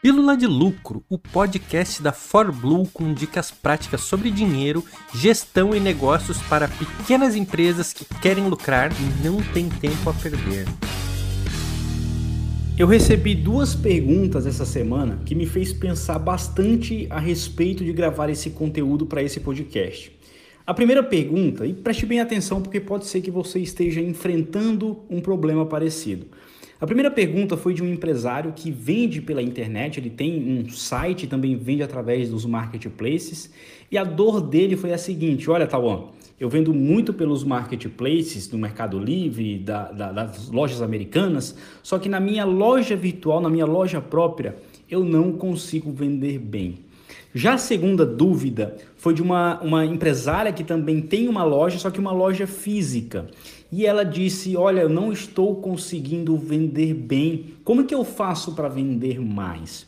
Pílula de Lucro, o podcast da ForBlue com dicas práticas sobre dinheiro, gestão e negócios para pequenas empresas que querem lucrar e não têm tempo a perder. Eu recebi duas perguntas essa semana que me fez pensar bastante a respeito de gravar esse conteúdo para esse podcast. A primeira pergunta, e preste bem atenção porque pode ser que você esteja enfrentando um problema parecido. A primeira pergunta foi de um empresário que vende pela internet, ele tem um site, também vende através dos marketplaces, e a dor dele foi a seguinte: olha, Tawan, eu vendo muito pelos marketplaces do Mercado Livre, da, da, das lojas americanas, só que na minha loja virtual, na minha loja própria, eu não consigo vender bem. Já a segunda dúvida foi de uma, uma empresária que também tem uma loja, só que uma loja física. E ela disse: Olha, eu não estou conseguindo vender bem. Como que eu faço para vender mais?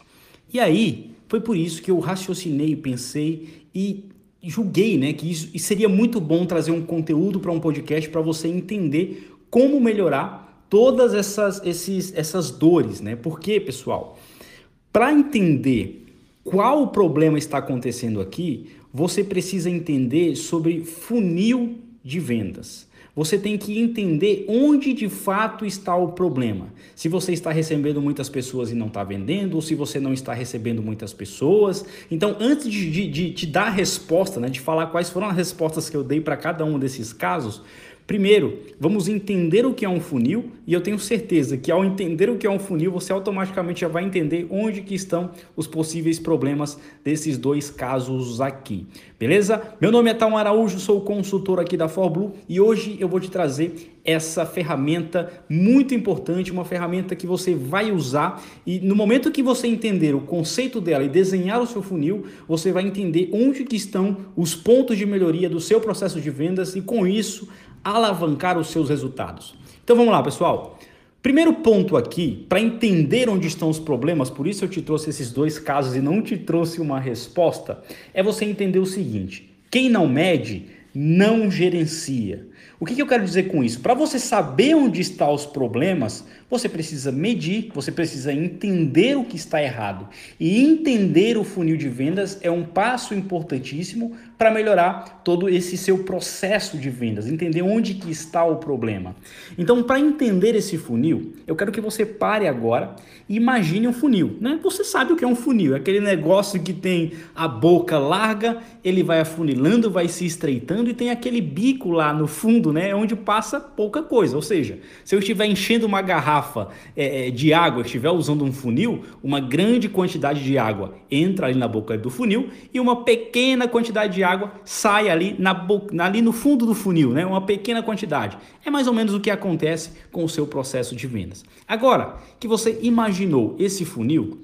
E aí, foi por isso que eu raciocinei, pensei e julguei né, que isso seria muito bom trazer um conteúdo para um podcast para você entender como melhorar todas essas, esses, essas dores. Né? Porque, pessoal, para entender qual o problema está acontecendo aqui, você precisa entender sobre funil de vendas. Você tem que entender onde de fato está o problema. Se você está recebendo muitas pessoas e não está vendendo, ou se você não está recebendo muitas pessoas. Então, antes de, te dar a resposta, né, de falar quais foram as respostas que eu dei para cada um desses casos, Primeiro, vamos entender o que é um funil e eu tenho certeza que ao entender o que é um funil, você automaticamente já vai entender onde que estão os possíveis problemas desses dois casos aqui. Beleza? Meu nome é Tal Araújo, sou consultor aqui da ForBlue e hoje eu vou te trazer essa ferramenta muito importante, uma ferramenta que você vai usar e no momento que você entender o conceito dela e desenhar o seu funil, você vai entender onde que estão os pontos de melhoria do seu processo de vendas e com isso alavancar os seus resultados. Então vamos lá, pessoal. Primeiro ponto aqui, para entender onde estão os problemas, por isso eu te trouxe esses dois casos e não te trouxe uma resposta, é você entender o seguinte: quem não mede, não gerencia. O que, que eu quero dizer com isso? Para você saber onde estão os problemas, você precisa medir, você precisa entender o que está errado. E entender o funil de vendas é um passo importantíssimo para melhorar todo esse seu processo de vendas, entender onde que está o problema. Então, para entender esse funil, eu quero que você pare agora e imagine um funil, né? Você sabe o que é um funil, é aquele negócio que tem a boca larga, ele vai afunilando, vai se estreitando e tem aquele bico lá no fundo, né, onde passa pouca coisa. Ou seja, se eu estiver enchendo uma garrafa é, é de água, estiver usando um funil, uma grande quantidade de água entra ali na boca do funil e uma pequena quantidade de água sai ali, na boca, ali no fundo do funil, né? uma pequena quantidade. É mais ou menos o que acontece com o seu processo de vendas. Agora que você imaginou esse funil,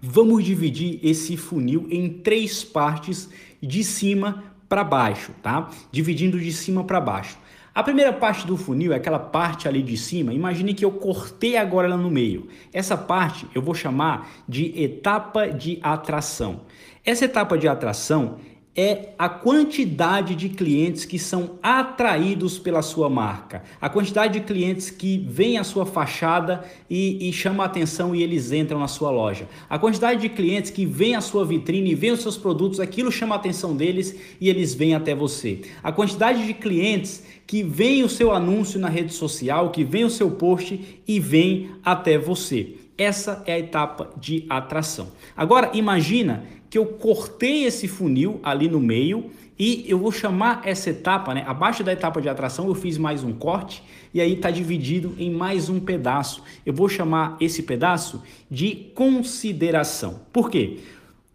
vamos dividir esse funil em três partes de cima para baixo, tá? Dividindo de cima para baixo. A primeira parte do funil é aquela parte ali de cima. Imagine que eu cortei agora ela no meio. Essa parte eu vou chamar de etapa de atração. Essa etapa de atração é a quantidade de clientes que são atraídos pela sua marca, a quantidade de clientes que vêm à sua fachada e, e chamam a atenção e eles entram na sua loja, a quantidade de clientes que vêm à sua vitrine e veem os seus produtos, aquilo chama a atenção deles e eles vêm até você, a quantidade de clientes que veem o seu anúncio na rede social, que veem o seu post e vêm até você. Essa é a etapa de atração. Agora imagina que eu cortei esse funil ali no meio e eu vou chamar essa etapa, né? Abaixo da etapa de atração eu fiz mais um corte e aí está dividido em mais um pedaço. Eu vou chamar esse pedaço de consideração. Por quê?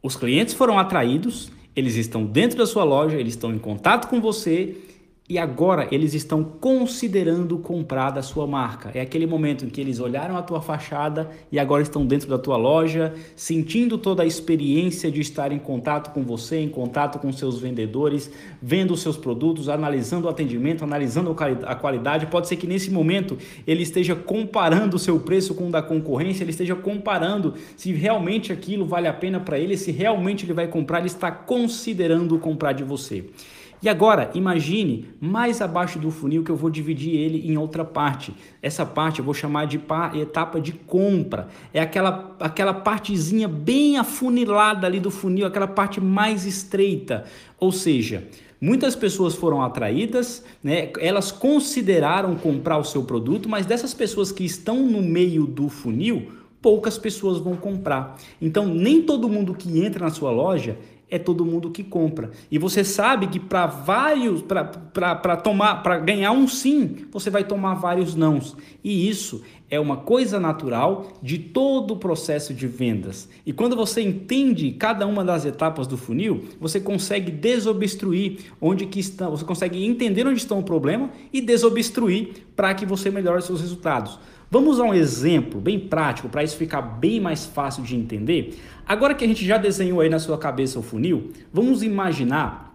Os clientes foram atraídos, eles estão dentro da sua loja, eles estão em contato com você e agora eles estão considerando comprar da sua marca. É aquele momento em que eles olharam a tua fachada e agora estão dentro da tua loja, sentindo toda a experiência de estar em contato com você, em contato com seus vendedores, vendo os seus produtos, analisando o atendimento, analisando a qualidade. Pode ser que nesse momento ele esteja comparando o seu preço com o da concorrência, ele esteja comparando se realmente aquilo vale a pena para ele, se realmente ele vai comprar, ele está considerando comprar de você. E agora, imagine mais abaixo do funil que eu vou dividir ele em outra parte. Essa parte eu vou chamar de etapa de compra. É aquela, aquela partezinha bem afunilada ali do funil, aquela parte mais estreita. Ou seja, Muitas pessoas foram atraídas, né? elas consideraram comprar o seu produto, mas dessas pessoas que estão no meio do funil, poucas pessoas vão comprar. Então, nem todo mundo que entra na sua loja é todo mundo que compra. E você sabe que para vários, para tomar, para ganhar um sim, você vai tomar vários nãos. E isso é uma coisa natural de todo o processo de vendas. E quando você entende cada uma das etapas do funil, você consegue desobstruir onde que estão, você consegue entender onde estão o problema e desobstruir para que você melhore seus resultados. Vamos usar um exemplo bem prático para isso ficar bem mais fácil de entender. Agora que a gente já desenhou aí na sua cabeça o funil, vamos imaginar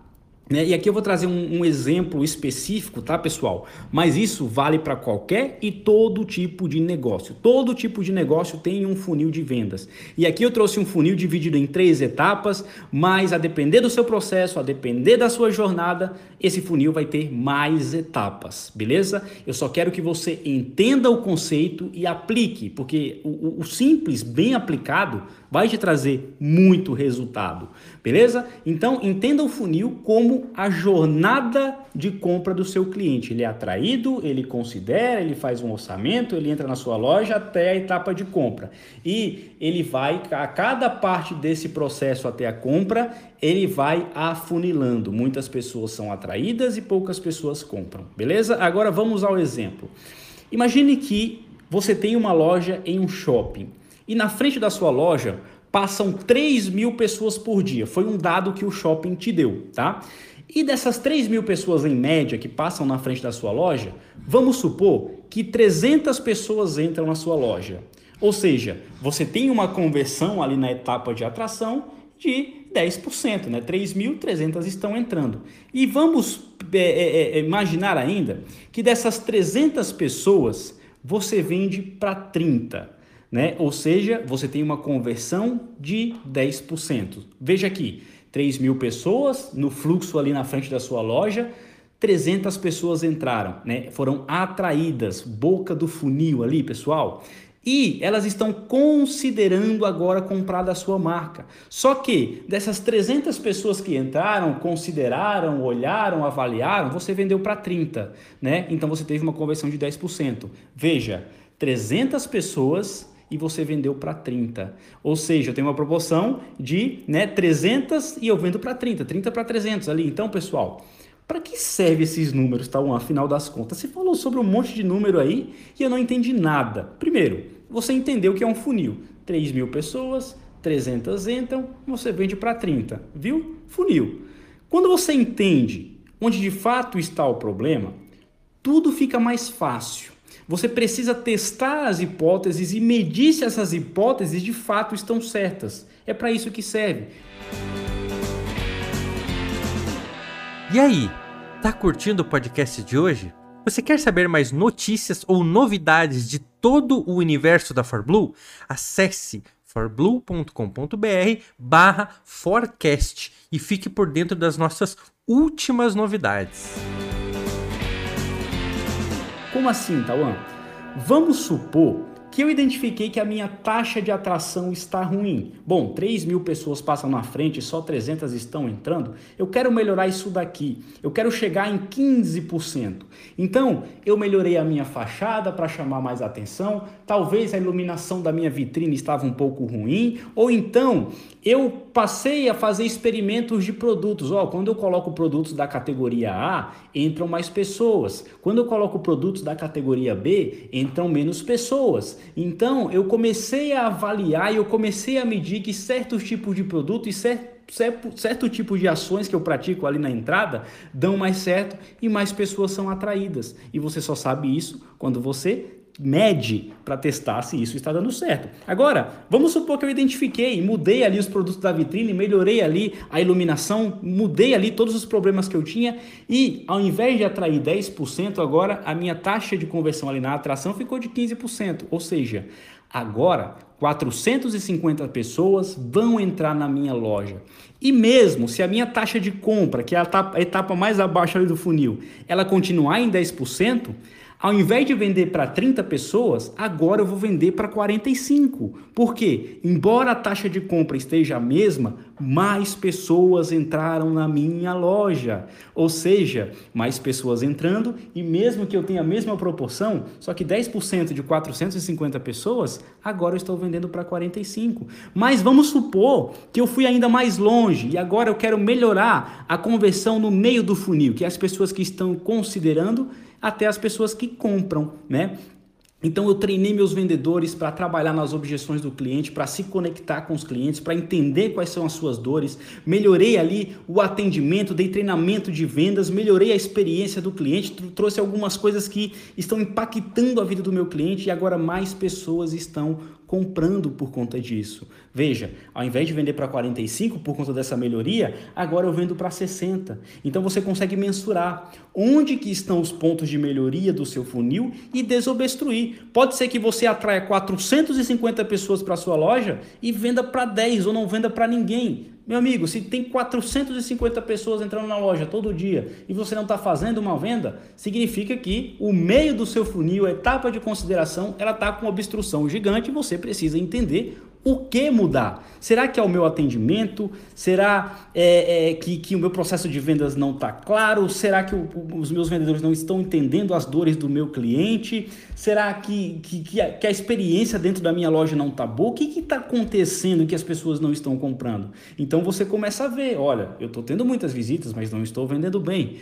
né? E aqui eu vou trazer um, um, exemplo específico, tá, pessoal? Mas isso vale para qualquer e todo tipo de negócio. Todo tipo de negócio tem um funil de vendas. E aqui eu trouxe um funil dividido em três etapas, mas a depender do seu processo, a depender da sua jornada, esse funil vai ter mais etapas, beleza? Eu só quero que você entenda o conceito e aplique, porque o, o simples, bem aplicado, vai te trazer muito resultado, beleza? Então entenda o funil como a jornada de compra do seu cliente. Ele é atraído, ele considera, ele faz um orçamento, ele entra na sua loja até a etapa de compra. E ele vai, a cada parte desse processo até a compra, ele vai afunilando. Muitas pessoas são atraídas e poucas pessoas compram, beleza? Agora vamos ao exemplo. Imagine que você tem uma loja em um shopping e na frente da sua loja passam 3 mil pessoas por dia. Foi um dado que o shopping te deu, tá? E dessas 3 mil pessoas em média que passam na frente da sua loja, vamos supor que 300 pessoas entram na sua loja. Ou seja, você tem uma conversão ali na etapa de atração de 10%, né? 3.300 estão entrando. E vamos é, é, é, imaginar ainda que dessas 300 pessoas, você vende para 30 né? Ou seja, você tem uma conversão de 10%. Veja aqui, 3 mil pessoas no fluxo ali na frente da sua loja, 300 pessoas entraram, né? Foram atraídas, boca do funil ali, pessoal. E elas estão considerando agora comprar da sua marca. Só que dessas 300 pessoas que entraram, consideraram, olharam, avaliaram, você vendeu para 30, né? Então você teve uma conversão de 10%. Veja, 300 pessoas e você vendeu para 30. Ou seja, eu tenho uma proporção de né, 300 e eu vendo para 30, 30 para 300 ali. Então, pessoal, para que serve esses números, tá? Um, afinal das contas, você falou sobre um monte de número aí e eu não entendi nada. Primeiro, você entendeu que é um funil. 3 mil pessoas, 300 entram, você vende para 30, viu? Funil. Quando você entende onde de fato está o problema, tudo fica mais fácil. Você precisa testar as hipóteses e medir se essas hipóteses de fato estão certas. É para isso que serve. E aí, tá curtindo o podcast de hoje? Você quer saber mais notícias ou novidades de todo o universo da ForBlue? Acesse forblue.com.br barra forecast e fique por dentro das nossas últimas novidades. Como assim, Tauan? Vamos supor que eu identifiquei que a minha taxa de atração está ruim. Bom, 3 mil pessoas passam na frente e só 300 estão entrando. Eu quero melhorar isso daqui. Eu quero chegar em 15%. Então, eu melhorei a minha fachada para chamar mais atenção. Talvez a iluminação da minha vitrine estava um pouco ruim. Ou então, eu passei a fazer experimentos de produtos. Ó, oh, quando eu coloco produtos da categoria A, entram mais pessoas. Quando eu coloco produtos da categoria B, entram menos pessoas. Então, eu comecei a avaliar e eu comecei a medir que certos tipos de produto e certo, certo, certo tipo de ações que eu pratico ali na entrada dão mais certo e mais pessoas são atraídas. E você só sabe isso quando você mede para testar se isso está dando certo. Agora, vamos supor que eu identifiquei, mudei ali os produtos da vitrine, melhorei ali a iluminação, mudei ali todos os problemas que eu tinha e ao invés de atrair 10%, agora a minha taxa de conversão ali na atração ficou de 15%. Ou seja, agora 450 pessoas vão entrar na minha loja. E mesmo se a minha taxa de compra, que é a etapa mais abaixo ali do funil, ela continuar em 10%, ao invés de vender para 30 pessoas, agora eu vou vender para 45. Por quê? Embora a taxa de compra esteja a mesma, mais pessoas entraram na minha loja. Ou seja, mais pessoas entrando e mesmo que eu tenha a mesma proporção, só que 10% de 450 pessoas, agora eu estou vendendo para 45. Mas vamos supor que eu fui ainda mais longe e agora eu quero melhorar a conversão no meio do funil, que é as pessoas que estão considerando até as pessoas que compram, né? Então eu treinei meus vendedores para trabalhar nas objeções do cliente, para se conectar com os clientes, para entender quais são as suas dores. Melhorei ali o atendimento, dei treinamento de vendas, melhorei a experiência do cliente, trouxe algumas coisas que estão impactando a vida do meu cliente e agora mais pessoas estão comprando por conta disso. Veja, ao invés de vender para 45 por conta dessa melhoria, agora eu vendo para 60. Então você consegue mensurar onde que estão os pontos de melhoria do seu funil e desobstruir. Pode ser que você atraia 450 pessoas para sua loja e venda para 10 ou não venda para ninguém. Meu amigo, se tem 450 pessoas entrando na loja todo dia e você não está fazendo uma venda, significa que o meio do seu funil, a etapa de consideração, ela está com obstrução gigante e você precisa entender o que mudar? Será que é o meu atendimento? Será é, é, que, que o meu processo de vendas não está claro? Será que o, os meus vendedores não estão entendendo as dores do meu cliente? Será que, que, que, a, que a experiência dentro da minha loja não está boa? O que está acontecendo que as pessoas não estão comprando? Então você começa a ver: olha, eu estou tendo muitas visitas, mas não estou vendendo bem.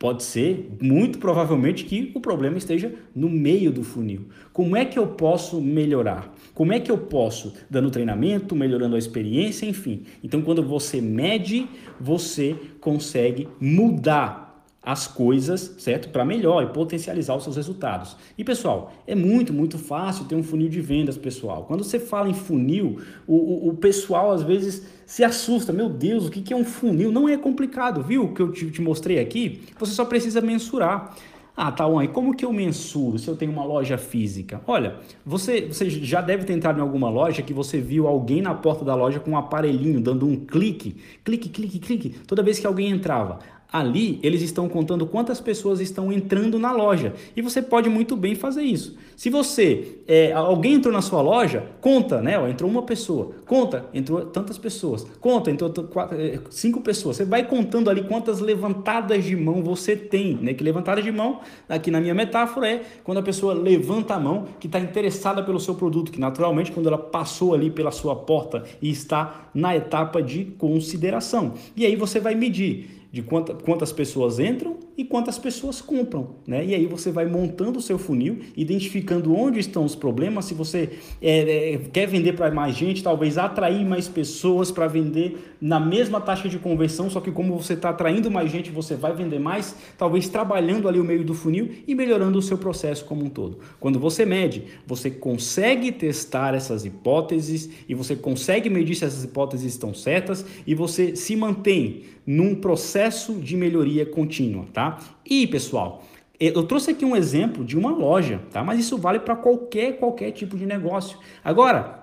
Pode ser, muito provavelmente, que o problema esteja no meio do funil. Como é que eu posso melhorar? Como é que eu posso, dando treinamento, melhorando a experiência, enfim. Então, quando você mede, você consegue mudar as coisas, certo? Para melhor e potencializar os seus resultados. E pessoal, é muito, muito fácil ter um funil de vendas, pessoal. Quando você fala em funil, o, o, o pessoal às vezes se assusta. Meu Deus, o que, que é um funil? Não é complicado, viu? O que eu te, te mostrei aqui, você só precisa mensurar. Ah, tá bom. E como que eu mensuro se eu tenho uma loja física? Olha, você, você já deve ter entrado em alguma loja que você viu alguém na porta da loja com um aparelhinho dando um clique, clique, clique, clique, toda vez que alguém entrava. Ali eles estão contando quantas pessoas estão entrando na loja e você pode muito bem fazer isso. Se você é, alguém entrou na sua loja, conta, né? Ó, entrou uma pessoa, conta, entrou tantas pessoas, conta, entrou quatro, é, cinco pessoas. Você vai contando ali quantas levantadas de mão você tem, né? Que levantada de mão, aqui na minha metáfora é quando a pessoa levanta a mão que está interessada pelo seu produto, que naturalmente quando ela passou ali pela sua porta e está na etapa de consideração. E aí você vai medir de quanta, quantas pessoas entram e quantas pessoas compram. Né? E aí você vai montando o seu funil, identificando onde estão os problemas. Se você é, é, quer vender para mais gente, talvez atrair mais pessoas para vender na mesma taxa de conversão, só que como você está atraindo mais gente, você vai vender mais, talvez trabalhando ali o meio do funil e melhorando o seu processo como um todo. Quando você mede, você consegue testar essas hipóteses e você consegue medir se essas hipóteses estão certas e você se mantém num processo de melhoria contínua, tá? E, pessoal, eu trouxe aqui um exemplo de uma loja, tá? Mas isso vale para qualquer qualquer tipo de negócio. Agora,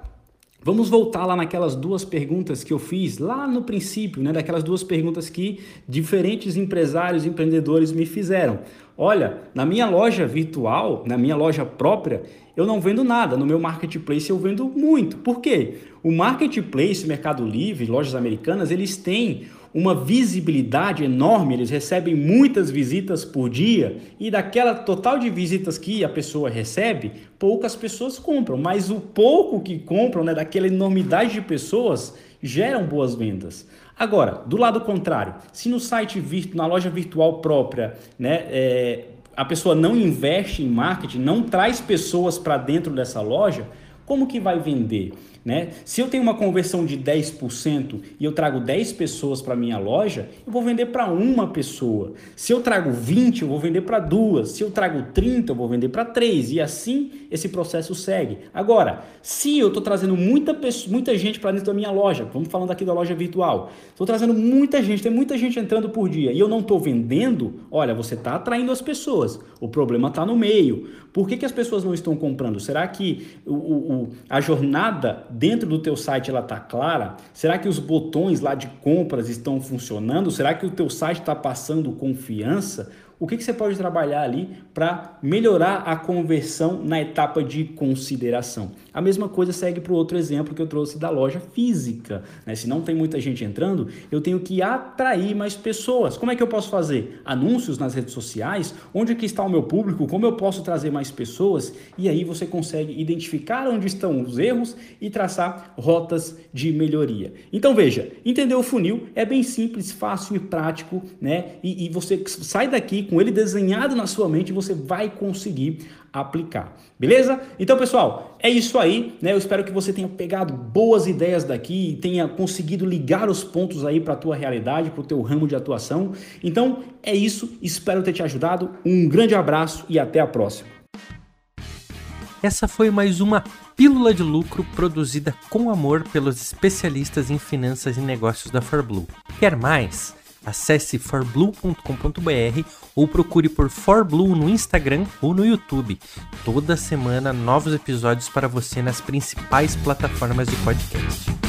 Vamos voltar lá naquelas duas perguntas que eu fiz lá no princípio, né? Daquelas duas perguntas que diferentes empresários e empreendedores me fizeram. Olha, na minha loja virtual, na minha loja própria, eu não vendo nada. No meu marketplace eu vendo muito. Por quê? O marketplace, Mercado Livre, lojas americanas, eles têm uma visibilidade enorme, eles recebem muitas visitas por dia e daquela total de visitas que a pessoa recebe, poucas pessoas compram, mas o pouco que compram, né, daquela enormidade de pessoas, geram boas vendas. Agora, do lado contrário, se no site na loja virtual própria, né, é, a pessoa não investe em marketing, não traz pessoas para dentro dessa loja, como que vai vender? Né? Se eu tenho uma conversão de 10% e eu trago 10 pessoas para minha loja, eu vou vender para uma pessoa. Se eu trago 20, eu vou vender para duas. Se eu trago 30, eu vou vender para três. E assim esse processo segue. Agora, se eu estou trazendo muita, pessoa, muita gente para dentro da minha loja, vamos falando aqui da loja virtual, estou trazendo muita gente, tem muita gente entrando por dia e eu não estou vendendo, olha, você está atraindo as pessoas. O problema está no meio. Por que, que as pessoas não estão comprando? Será que o, o, a jornada dentro do teu site ela está clara? Será que os botões lá de compras estão funcionando? Será que o teu site está passando confiança? O que, que você pode trabalhar ali para melhorar a conversão na etapa de consideração. A mesma coisa segue para o outro exemplo que eu trouxe da loja física. Né? Se não tem muita gente entrando, eu tenho que atrair mais pessoas. Como é que eu posso fazer? Anúncios nas redes sociais? Onde que está o meu público? Como eu posso trazer mais pessoas? E aí você consegue identificar onde estão os erros e traçar rotas de melhoria. Então veja, entender o funil é bem simples, fácil e prático, né? E, e você sai daqui com ele desenhado na sua mente, você vai conseguir aplicar. Beleza? Então, pessoal, é isso aí, né? Eu espero que você tenha pegado boas ideias daqui tenha conseguido ligar os pontos aí para a tua realidade, para o teu ramo de atuação. Então, é isso. Espero ter te ajudado. Um grande abraço e até a próxima. Essa foi mais uma pílula de lucro produzida com amor pelos especialistas em finanças e negócios da ForBlue. Quer mais? Acesse forblue.com.br ou procure por ForBlue no Instagram ou no YouTube. Toda semana novos episódios para você nas principais plataformas de podcast.